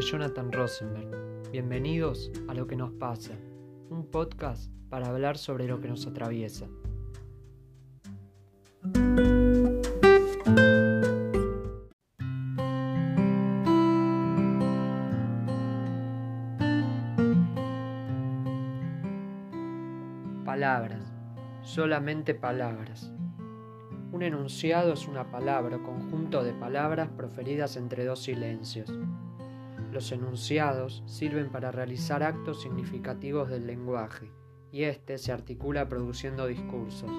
Jonathan Rosenberg. Bienvenidos a Lo que nos pasa, un podcast para hablar sobre lo que nos atraviesa. Palabras, solamente palabras. Un enunciado es una palabra o conjunto de palabras proferidas entre dos silencios. Los enunciados sirven para realizar actos significativos del lenguaje, y éste se articula produciendo discursos.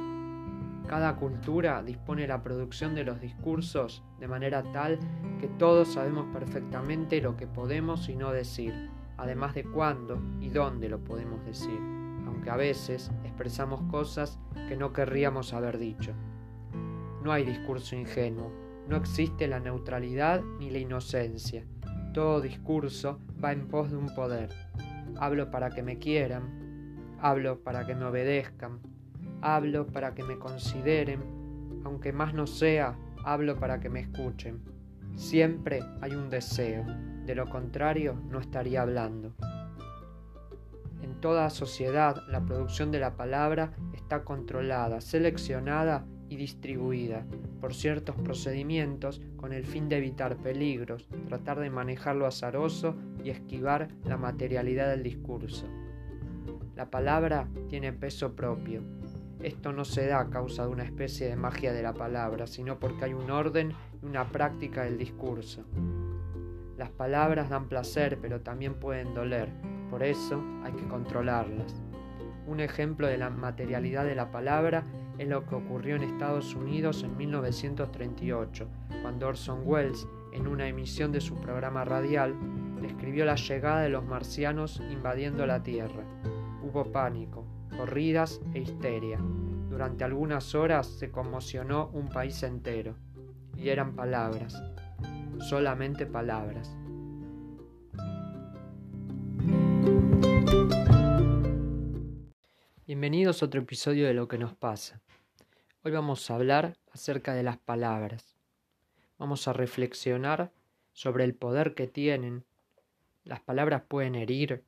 Cada cultura dispone la producción de los discursos de manera tal que todos sabemos perfectamente lo que podemos y no decir, además de cuándo y dónde lo podemos decir, aunque a veces expresamos cosas que no querríamos haber dicho. No hay discurso ingenuo, no existe la neutralidad ni la inocencia, todo discurso va en pos de un poder. Hablo para que me quieran, hablo para que me obedezcan, hablo para que me consideren, aunque más no sea, hablo para que me escuchen. Siempre hay un deseo, de lo contrario no estaría hablando. En toda sociedad la producción de la palabra está controlada, seleccionada y distribuida por ciertos procedimientos con el fin de evitar peligros, tratar de manejar lo azaroso y esquivar la materialidad del discurso. La palabra tiene peso propio. Esto no se da a causa de una especie de magia de la palabra, sino porque hay un orden y una práctica del discurso. Las palabras dan placer, pero también pueden doler, por eso hay que controlarlas. Un ejemplo de la materialidad de la palabra es lo que ocurrió en Estados Unidos en 1938, cuando Orson Welles, en una emisión de su programa radial, describió la llegada de los marcianos invadiendo la Tierra. Hubo pánico, corridas e histeria. Durante algunas horas se conmocionó un país entero. Y eran palabras, solamente palabras. Bienvenidos a otro episodio de Lo que nos pasa. Hoy vamos a hablar acerca de las palabras. Vamos a reflexionar sobre el poder que tienen. Las palabras pueden herir,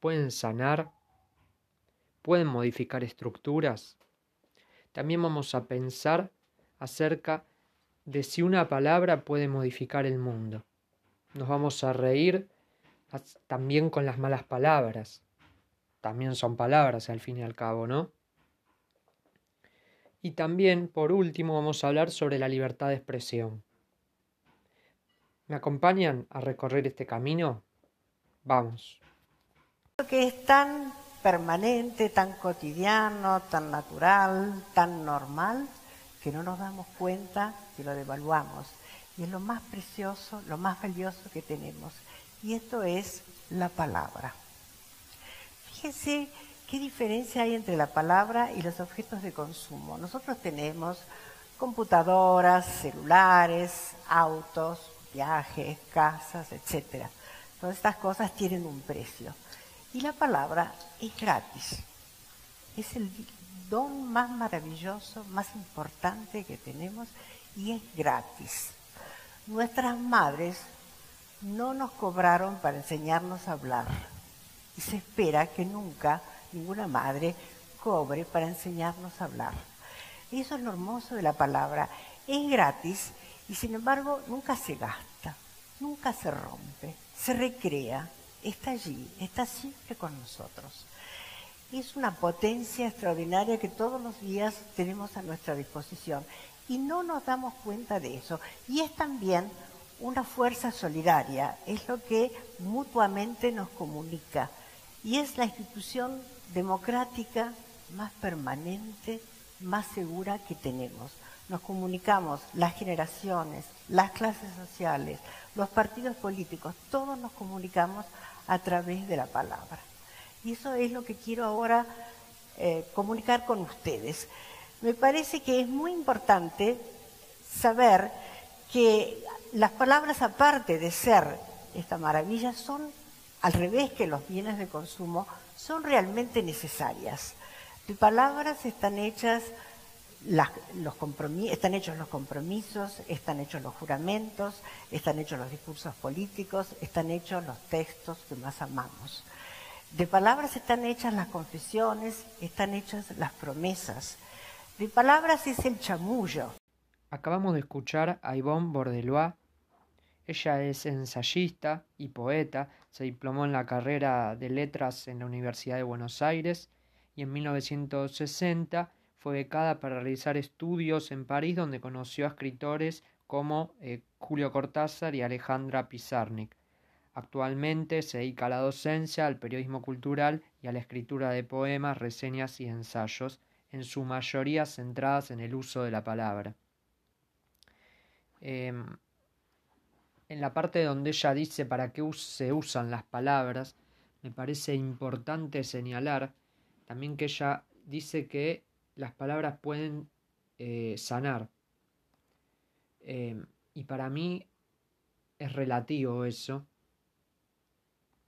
pueden sanar, pueden modificar estructuras. También vamos a pensar acerca de si una palabra puede modificar el mundo. Nos vamos a reír también con las malas palabras. También son palabras al fin y al cabo, ¿no? Y también, por último, vamos a hablar sobre la libertad de expresión. ¿Me acompañan a recorrer este camino? Vamos. Que es tan permanente, tan cotidiano, tan natural, tan normal, que no nos damos cuenta que lo devaluamos. Y es lo más precioso, lo más valioso que tenemos. Y esto es la palabra. Fíjense ¿Qué diferencia hay entre la palabra y los objetos de consumo? Nosotros tenemos computadoras, celulares, autos, viajes, casas, etc. Todas estas cosas tienen un precio. Y la palabra es gratis. Es el don más maravilloso, más importante que tenemos y es gratis. Nuestras madres no nos cobraron para enseñarnos a hablar y se espera que nunca ninguna madre cobre para enseñarnos a hablar. Eso es lo hermoso de la palabra. Es gratis y sin embargo nunca se gasta, nunca se rompe, se recrea, está allí, está siempre con nosotros. Es una potencia extraordinaria que todos los días tenemos a nuestra disposición y no nos damos cuenta de eso. Y es también una fuerza solidaria, es lo que mutuamente nos comunica y es la institución democrática más permanente, más segura que tenemos. Nos comunicamos, las generaciones, las clases sociales, los partidos políticos, todos nos comunicamos a través de la palabra. Y eso es lo que quiero ahora eh, comunicar con ustedes. Me parece que es muy importante saber que las palabras, aparte de ser esta maravilla, son al revés que los bienes de consumo, son realmente necesarias. Las palabras están hechas los están hechos los compromisos, están hechos los juramentos, están hechos los discursos políticos, están hechos los textos que más amamos. De palabras están hechas las confesiones, están hechas las promesas. De palabras es el chamullo. Acabamos de escuchar a Yvonne Bordelois. Ella es ensayista y poeta, se diplomó en la carrera de letras en la Universidad de Buenos Aires y en 1960 fue becada para realizar estudios en París donde conoció a escritores como eh, Julio Cortázar y Alejandra Pizarnik. Actualmente se dedica a la docencia, al periodismo cultural y a la escritura de poemas, reseñas y ensayos, en su mayoría centradas en el uso de la palabra. Em, en la parte donde ella dice para qué se usan las palabras, me parece importante señalar también que ella dice que las palabras pueden eh, sanar. Em, y para mí es relativo eso,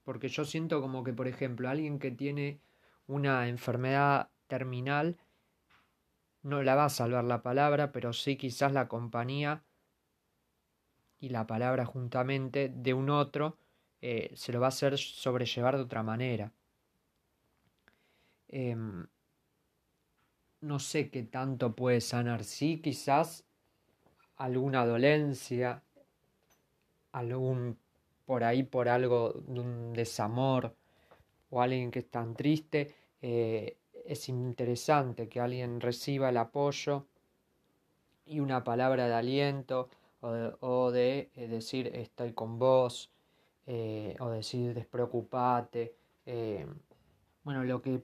porque yo siento como que, por ejemplo, alguien que tiene una enfermedad terminal no la va a salvar la palabra, pero sí quizás la compañía y la palabra juntamente de un otro eh, se lo va a hacer sobrellevar de otra manera. Em, no sé qué tanto puede sanar. Sí, quizás alguna dolencia, algún por ahí por algo un desamor o alguien que es tan triste, eh, es interesante que alguien reciba el apoyo y una palabra de aliento o de, eh, decir estoy con vos eh, o decir despreocupate. bueno, lo que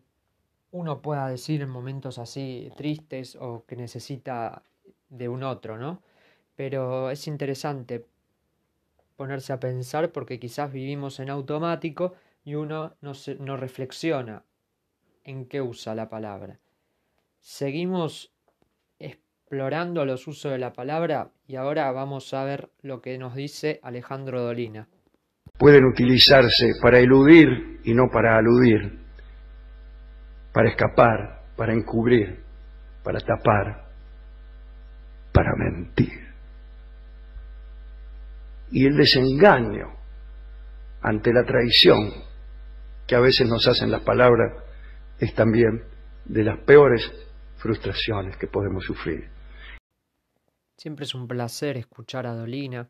uno pueda decir en momentos así tristes o que necesita de un otro, ¿no? Pero es interesante ponerse a pensar porque quizás vivimos en automático y uno no, no reflexiona en qué usa la palabra. Seguimos explorando los usos de la palabra y ahora vamos a ver lo que nos dice Alejandro Dolina. Pueden utilizarse para eludir y no para aludir para escapar, para encubrir, para tapar, para mentir. Y el desengaño ante la traición que a veces nos hacen las palabras es también de las peores frustraciones que podemos sufrir. Siempre es un placer escuchar a Dolina.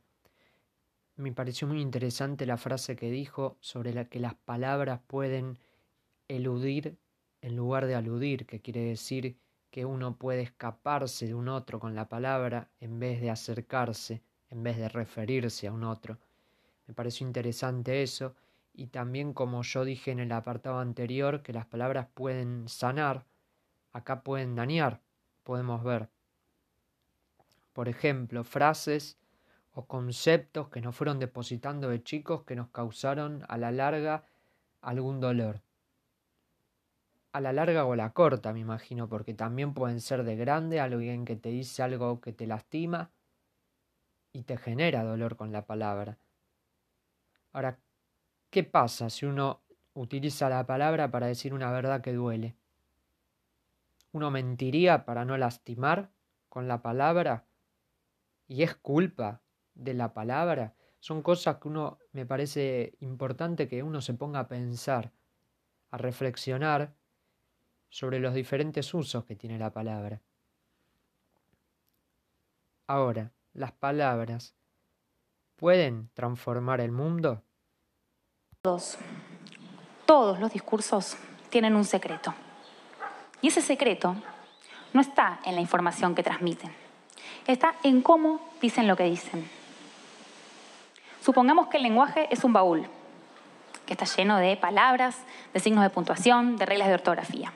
Me pareció muy interesante la frase que dijo sobre la que las palabras pueden eludir en lugar de aludir, que quiere decir que uno puede escaparse de un otro con la palabra en vez de acercarse, en vez de referirse a un otro. Me pareció interesante eso y también como yo dije en el apartado anterior que las palabras pueden sanar, acá pueden dañar, podemos ver. Por ejemplo, frases o conceptos que nos fueron depositando de chicos que nos causaron a la larga algún dolor a la larga o a la corta, me imagino, porque también pueden ser de grande, alguien que te dice algo que te lastima y te genera dolor con la palabra. Ahora, ¿qué pasa si uno utiliza la palabra para decir una verdad que duele? ¿Uno mentiría para no lastimar con la palabra? ¿Y es culpa de la palabra? Son cosas que uno me parece importante que uno se ponga a pensar, a reflexionar sobre los diferentes usos que tiene la palabra. Ahora, las palabras pueden transformar el mundo. Todos, todos los discursos tienen un secreto. Y ese secreto no está en la información que transmiten, está en cómo dicen lo que dicen. Supongamos que el lenguaje es un baúl, que está lleno de palabras, de signos de puntuación, de reglas de ortografía.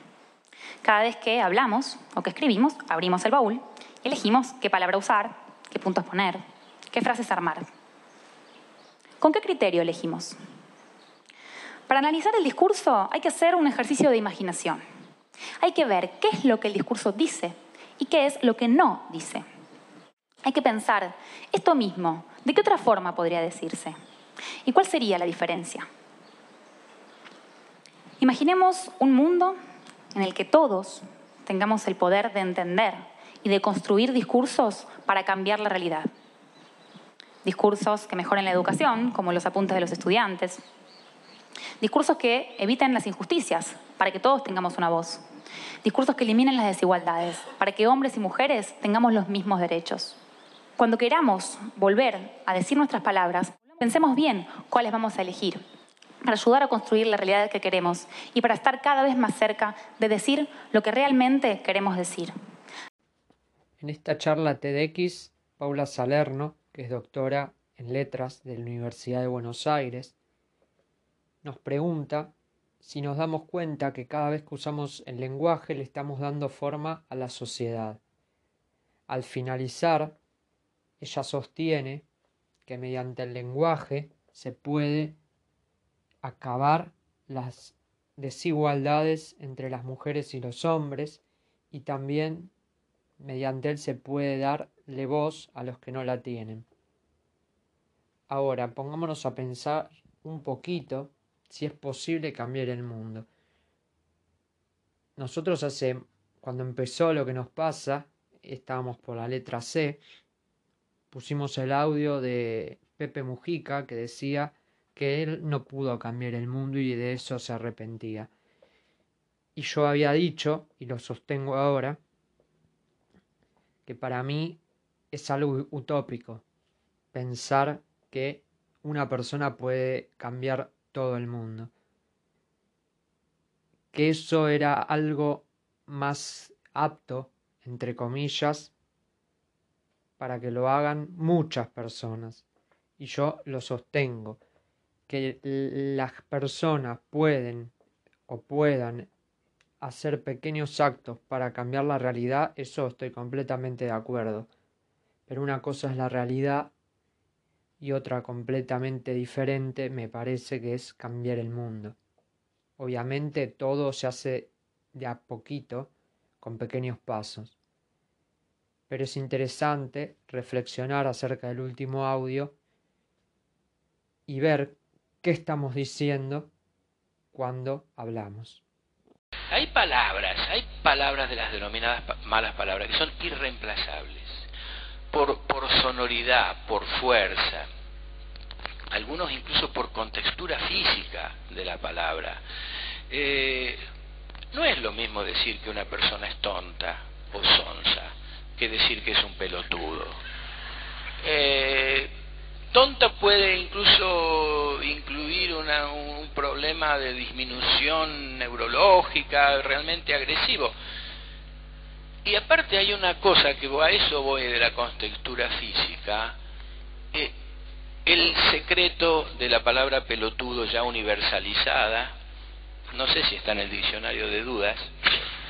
Cada vez que hablamos o que escribimos, abrimos el baúl elegimos qué palabra usar, qué puntos poner, qué frases armar. ¿Con qué criterio elegimos? Para analizar el discurso hay que hacer un ejercicio de imaginación. Hay que ver qué es lo que el discurso dice y qué es lo que no dice. Hay que pensar esto mismo, ¿de qué otra forma podría decirse? ¿Y cuál sería la diferencia? Imaginemos un mundo en el que todos tengamos el poder de entender y de construir discursos para cambiar la realidad. Discursos que mejoren la educación, como los apuntes de los estudiantes. Discursos que eviten las injusticias, para que todos tengamos una voz. Discursos que eliminen las desigualdades, para que hombres y mujeres tengamos los mismos derechos. Cuando queramos volver a decir nuestras palabras, pensemos bien cuáles vamos a elegir para ayudar a construir la realidad que queremos y para estar cada vez más cerca de decir lo que realmente queremos decir. En esta charla TEDx, Paula Salerno, que es doctora en letras de la Universidad de Buenos Aires, nos pregunta si nos damos cuenta que cada vez que usamos el lenguaje le estamos dando forma a la sociedad. Al finalizar, ella sostiene que mediante el lenguaje se puede acabar las desigualdades entre las mujeres y los hombres y también mediante él se puede darle voz a los que no la tienen. Ahora, pongámonos a pensar un poquito si es posible cambiar el mundo. Nosotros hace, cuando empezó lo que nos pasa, estábamos por la letra C, pusimos el audio de Pepe Mujica que decía que él no pudo cambiar el mundo y de eso se arrepentía. Y yo había dicho, y lo sostengo ahora, que para mí es algo utópico pensar que una persona puede cambiar todo el mundo. Que eso era algo más apto, entre comillas, para que lo hagan muchas personas. Y yo lo sostengo que las personas pueden o puedan hacer pequeños actos para cambiar la realidad, eso estoy completamente de acuerdo. Pero una cosa es la realidad y otra completamente diferente me parece que es cambiar el mundo. Obviamente todo se hace de a poquito, con pequeños pasos. Pero es interesante reflexionar acerca del último audio y ver qué estamos diciendo cuando hablamos. Hay palabras, hay palabras de las denominadas malas palabras que son irreemplazables por, por sonoridad, por fuerza, algunos incluso por contextura física de la palabra. Eh, no es lo mismo decir que una persona es tonta o sonsa que decir que es un pelotudo. Eh, tonta puede incluso incluir un problema de disminución neurológica realmente agresivo. Y aparte hay una cosa que a eso voy de la contextura física. Eh, el secreto de la palabra pelotudo ya universalizada, no sé si está en el diccionario de dudas,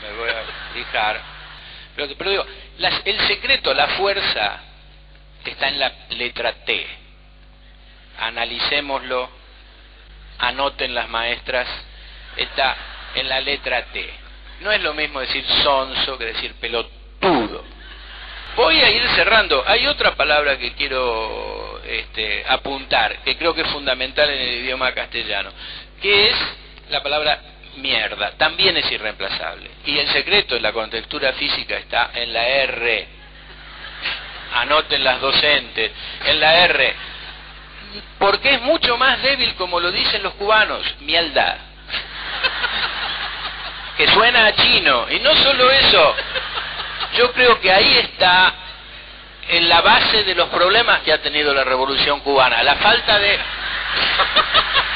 me voy a fijar, pero, digo, el secreto, la fuerza, está en la letra T analicémoslo, anoten las maestras, está en la letra T. No es lo mismo decir sonso que decir pelotudo. Voy a ir cerrando. Hay otra palabra que quiero este, apuntar, que creo que es fundamental en el idioma castellano, que es la palabra mierda. También es irreemplazable. Y el secreto de la contextura física está en la R. Anoten las docentes. En la R porque es mucho más débil, como lo dicen los cubanos, mielda. Que suena a chino. Y no solo eso, yo creo que ahí está en la base de los problemas que ha tenido la revolución cubana, la falta de,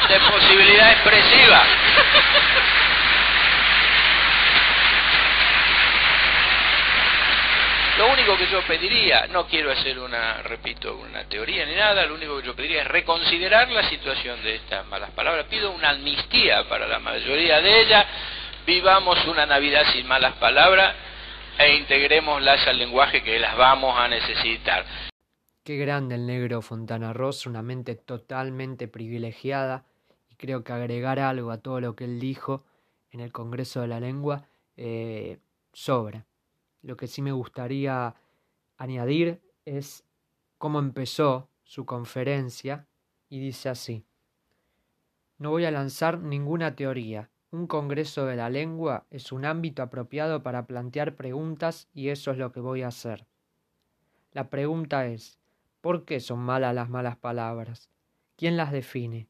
de posibilidad expresiva. Lo único que yo pediría, no quiero hacer una, repito, una teoría ni nada, lo único que yo pediría es reconsiderar la situación de estas malas palabras. Pido una amnistía para la mayoría de ellas, vivamos una Navidad sin malas palabras e integrémoslas al lenguaje que las vamos a necesitar. Qué grande el negro Fontana Rosa, una mente totalmente privilegiada, creo que agregar algo a todo lo que él dijo en el Congreso de la Lengua eh, sobra. Lo que sí me gustaría añadir es cómo empezó su conferencia y dice así. No voy a lanzar ninguna teoría, Un congreso de la lengua es un ámbito apropiado para plantear preguntas y eso es lo que voy a hacer. La pregunta es, ¿por qué son malas las malas palabras? ¿Quién las define?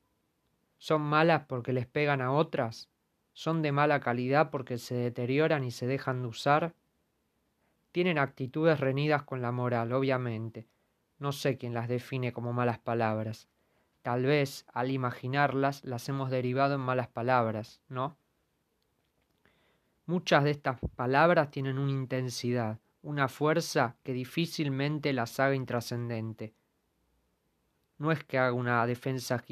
¿Son malas porque les pegan a otras? ¿Son de mala calidad porque se deterioran y se dejan de usar? Tienen actitudes reñidas con la moral, obviamente. No sé quién las define como malas palabras. Tal vez, al imaginarlas, las hemos derivado en malas palabras, ¿no? Muchas de estas palabras tienen una intensidad, una fuerza que difícilmente las haga intrascendente. No es que haga una defensa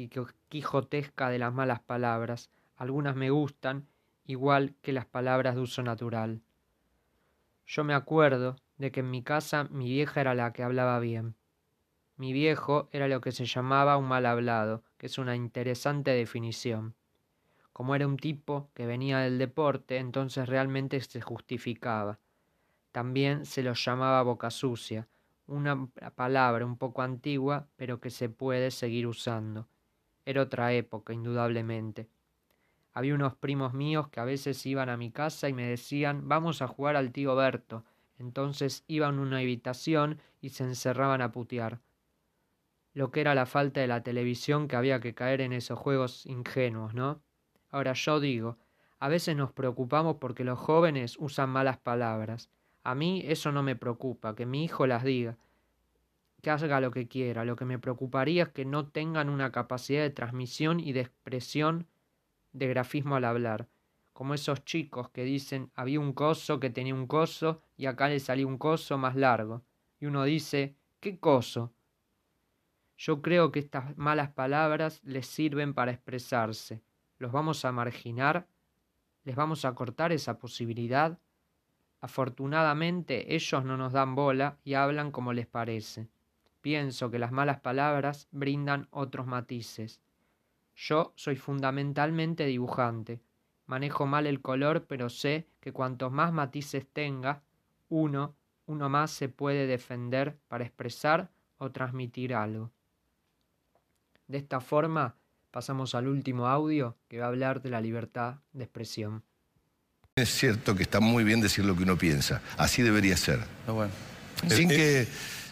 quijotesca de las malas palabras, algunas me gustan, igual que las palabras de uso natural. Yo me acuerdo de que en mi casa mi vieja era la que hablaba bien. Mi viejo era lo que se llamaba un mal hablado, que es una interesante definición. Como era un tipo que venía del deporte, entonces realmente se justificaba. También se lo llamaba boca sucia, una palabra un poco antigua, pero que se puede seguir usando. Era otra época, indudablemente. Había unos primos míos que a veces iban a mi casa y me decían vamos a jugar al tío Berto. Entonces iban a una habitación y se encerraban a putear. Lo que era la falta de la televisión que había que caer en esos juegos ingenuos, ¿no? Ahora yo digo, a veces nos preocupamos porque los jóvenes usan malas palabras. A mí eso no me preocupa, que mi hijo las diga, que haga lo que quiera. Lo que me preocuparía es que no tengan una capacidad de transmisión y de expresión de grafismo al hablar, como esos chicos que dicen había un coso que tenía un coso y acá le salió un coso más largo. Y uno dice, ¿qué coso? Yo creo que estas malas palabras les sirven para expresarse. ¿Los vamos a marginar? ¿Les vamos a cortar esa posibilidad? Afortunadamente ellos no nos dan bola y hablan como les parece. Pienso que las malas palabras brindan otros matices. Yo soy fundamentalmente dibujante. Manejo mal el color, pero sé que cuantos más matices tenga, uno, uno más se puede defender para expresar o transmitir algo. De esta forma, pasamos al último audio que va a hablar de la libertad de expresión. Es cierto que está muy bien decir lo que uno piensa. Así debería ser. bueno. Sin Eh, que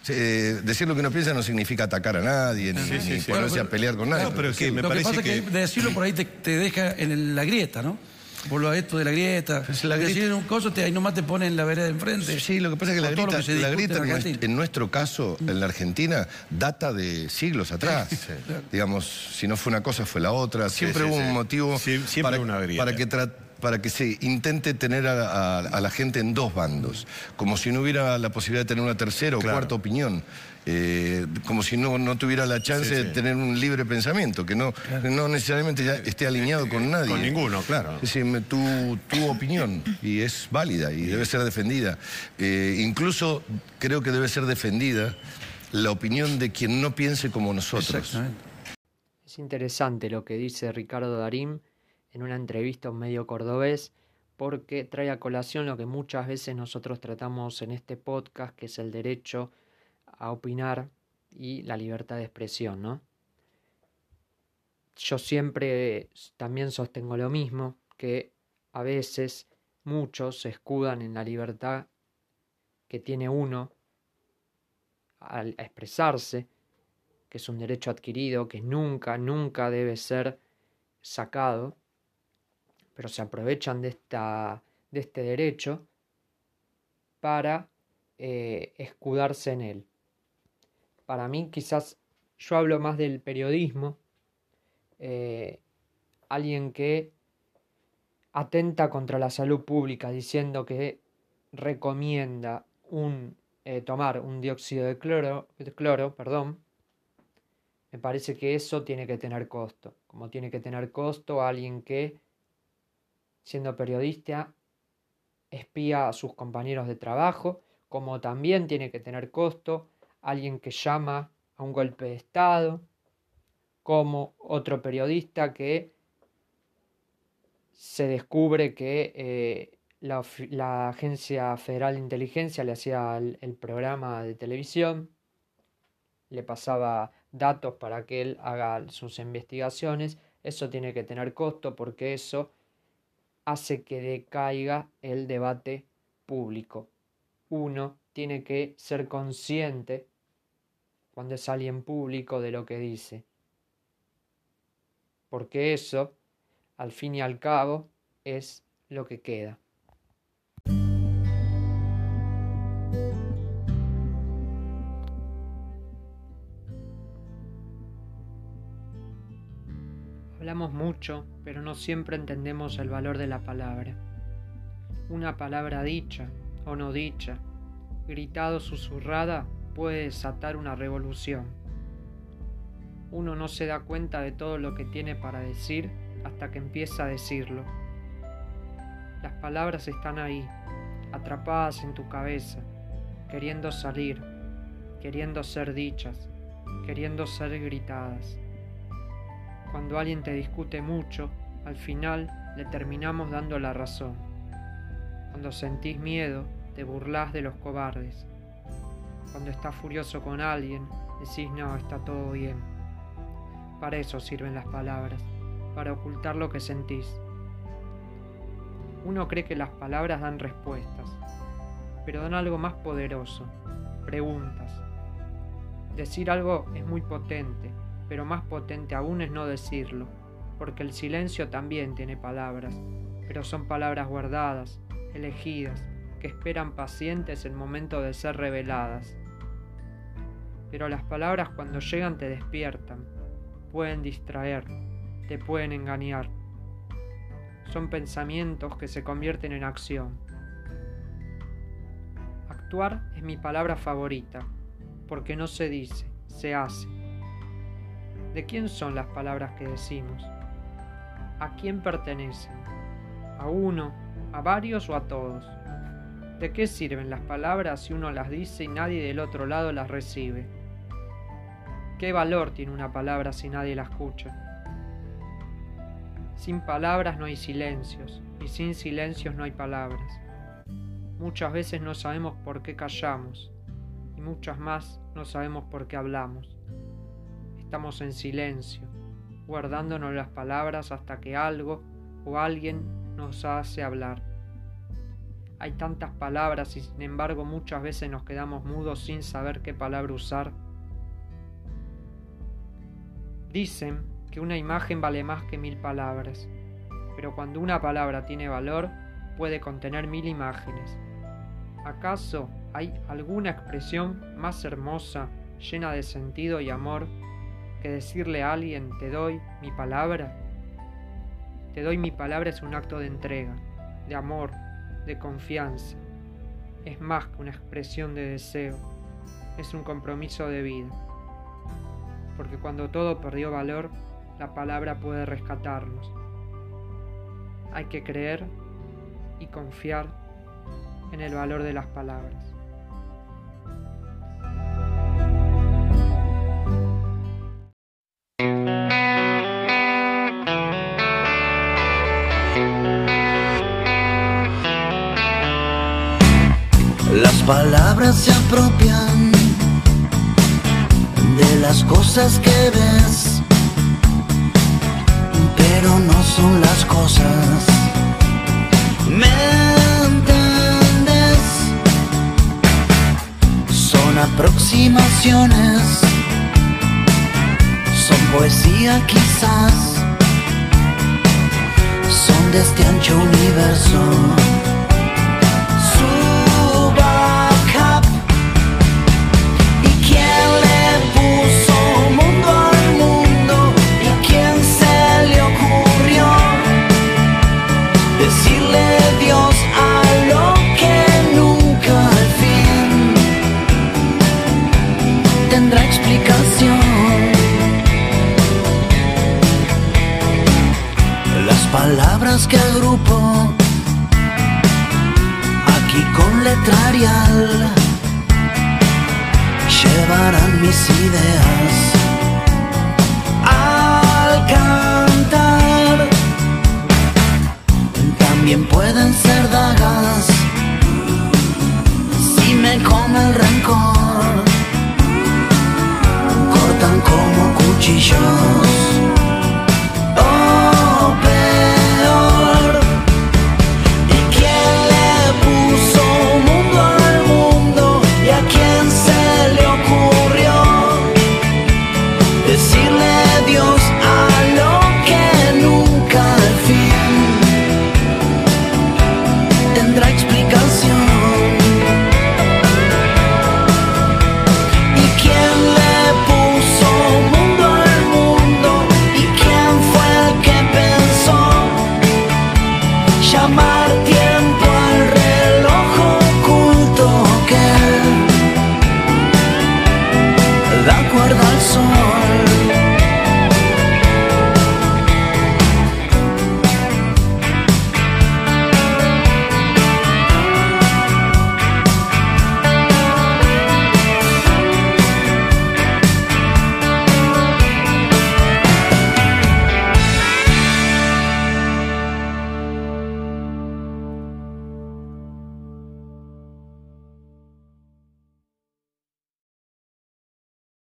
eh, decir lo que uno piensa no significa atacar a nadie, ni, Sí, sí, ni sí. ponerse Claro, a pelear con nadie. No, pero es que me Lo que parece pasa que... es que decirlo por ahí te, te deja en el- la grieta, ¿no? Por lo esto de la grieta. Pues la grieta- Decir un coso, te, ahí nomás te ponen en la vereda de enfrente. Sí, lo que pasa es que la Con todo lo grieta, que se la grieta en nuestro, caso, en la Argentina, data de siglos atrás. Digamos, si no fue una cosa, fue la otra. Siempre sí, hubo sí. un motivo Sí, siempre para, una grieta. para que tra- para que se intente tener a, a- a la gente en dos bandos, como si no hubiera la posibilidad de tener una tercera o Claro. cuarta opinión, eh, como si no, no tuviera la chance Sí, sí. de tener un libre pensamiento, que no, no necesariamente ya esté alineado con nadie. Con ninguno, claro. Es decir, tu, tu opinión y es válida y debe ser defendida. Eh, incluso creo que debe ser defendida la opinión de quien no piense como nosotros. Exactamente. Es interesante lo que dice Ricardo Darín en una entrevista a un medio cordobés porque trae a colación lo que muchas veces nosotros tratamos en este podcast, que es el derecho a opinar y la libertad de expresión, ¿no? Yo siempre también sostengo lo mismo, que a veces muchos se escudan en la libertad que tiene uno al expresarse, que es un derecho adquirido, que nunca, nunca debe ser sacado, pero se aprovechan de, esta, de este derecho para eh, escudarse en él. Para mí quizás yo hablo más del periodismo, eh, alguien que atenta contra la salud pública diciendo que recomienda un, eh, tomar un dióxido de cloro, de cloro perdón, me parece que eso tiene que tener costo, como tiene que tener costo alguien que, siendo periodista, espía a sus compañeros de trabajo, como también tiene que tener costo alguien que llama a un golpe de Estado, como otro periodista que se descubre que eh, la, Agencia Federal de Inteligencia le hacía el programa de televisión, le pasaba datos para que él haga sus investigaciones, eso tiene que tener costo porque eso hace que decaiga el debate público. Uno tiene que ser consciente cuando es alguien público de lo que dice. Porque eso, al fin y al cabo, es lo que queda. Hablamos mucho, pero no siempre entendemos el valor de la palabra. Una palabra dicha o no dicha, gritado susurrada, puede desatar una revolución. Uno no se da cuenta de todo lo que tiene para decir hasta que empieza a decirlo. Las palabras están ahí, atrapadas en tu cabeza, queriendo salir, queriendo ser dichas, queriendo ser gritadas. Cuando alguien te discute mucho, al final le terminamos dando la razón. Cuando sentís miedo, te burlás de los cobardes. Cuando estás furioso con alguien, decís no, está todo bien. Para eso sirven las palabras, para ocultar lo que sentís. Uno cree que las palabras dan respuestas, pero dan algo más poderoso, preguntas. Decir algo es muy potente, pero más potente aún es no decirlo, porque el silencio también tiene palabras, pero son palabras guardadas, elegidas, que esperan pacientes el momento de ser reveladas. Pero las palabras cuando llegan te despiertan, pueden distraer, te pueden engañar. Son pensamientos que se convierten en acción. Actuar es mi palabra favorita, porque no se dice, se hace. ¿De quién son las palabras que decimos? ¿A quién pertenecen? ¿A uno, a varios o a todos? ¿De qué sirven las palabras si uno las dice y nadie del otro lado las recibe? ¿Qué valor tiene una palabra si nadie la escucha? Sin palabras no hay silencios y sin silencios no hay palabras. Muchas veces no sabemos por qué callamos y muchas más no sabemos por qué hablamos. Estamos en silencio, guardándonos las palabras hasta que algo o alguien nos hace hablar. Hay tantas palabras y sin embargo muchas veces nos quedamos mudos sin saber qué palabra usar. Dicen que una imagen vale más que mil palabras, pero cuando una palabra tiene valor puede contener mil imágenes. ¿Acaso hay alguna expresión más hermosa, llena de sentido y amor que decirle a alguien te doy mi palabra? Te doy mi palabra es un acto de entrega, de amor, de confianza. Es más que una expresión de deseo, es un compromiso de vida. Porque cuando todo perdió valor, la palabra puede rescatarnos. Hay que creer y confiar en el valor de las palabras. De las cosas que ves, pero no son las cosas. ¿Me entiendes? Son aproximaciones, son poesía quizás, son de este ancho universo. más que grupo, aquí con letrarial llevarán mis ideas. Al cantar también pueden ser dagas si me come el rencor, cortan como cuchillos.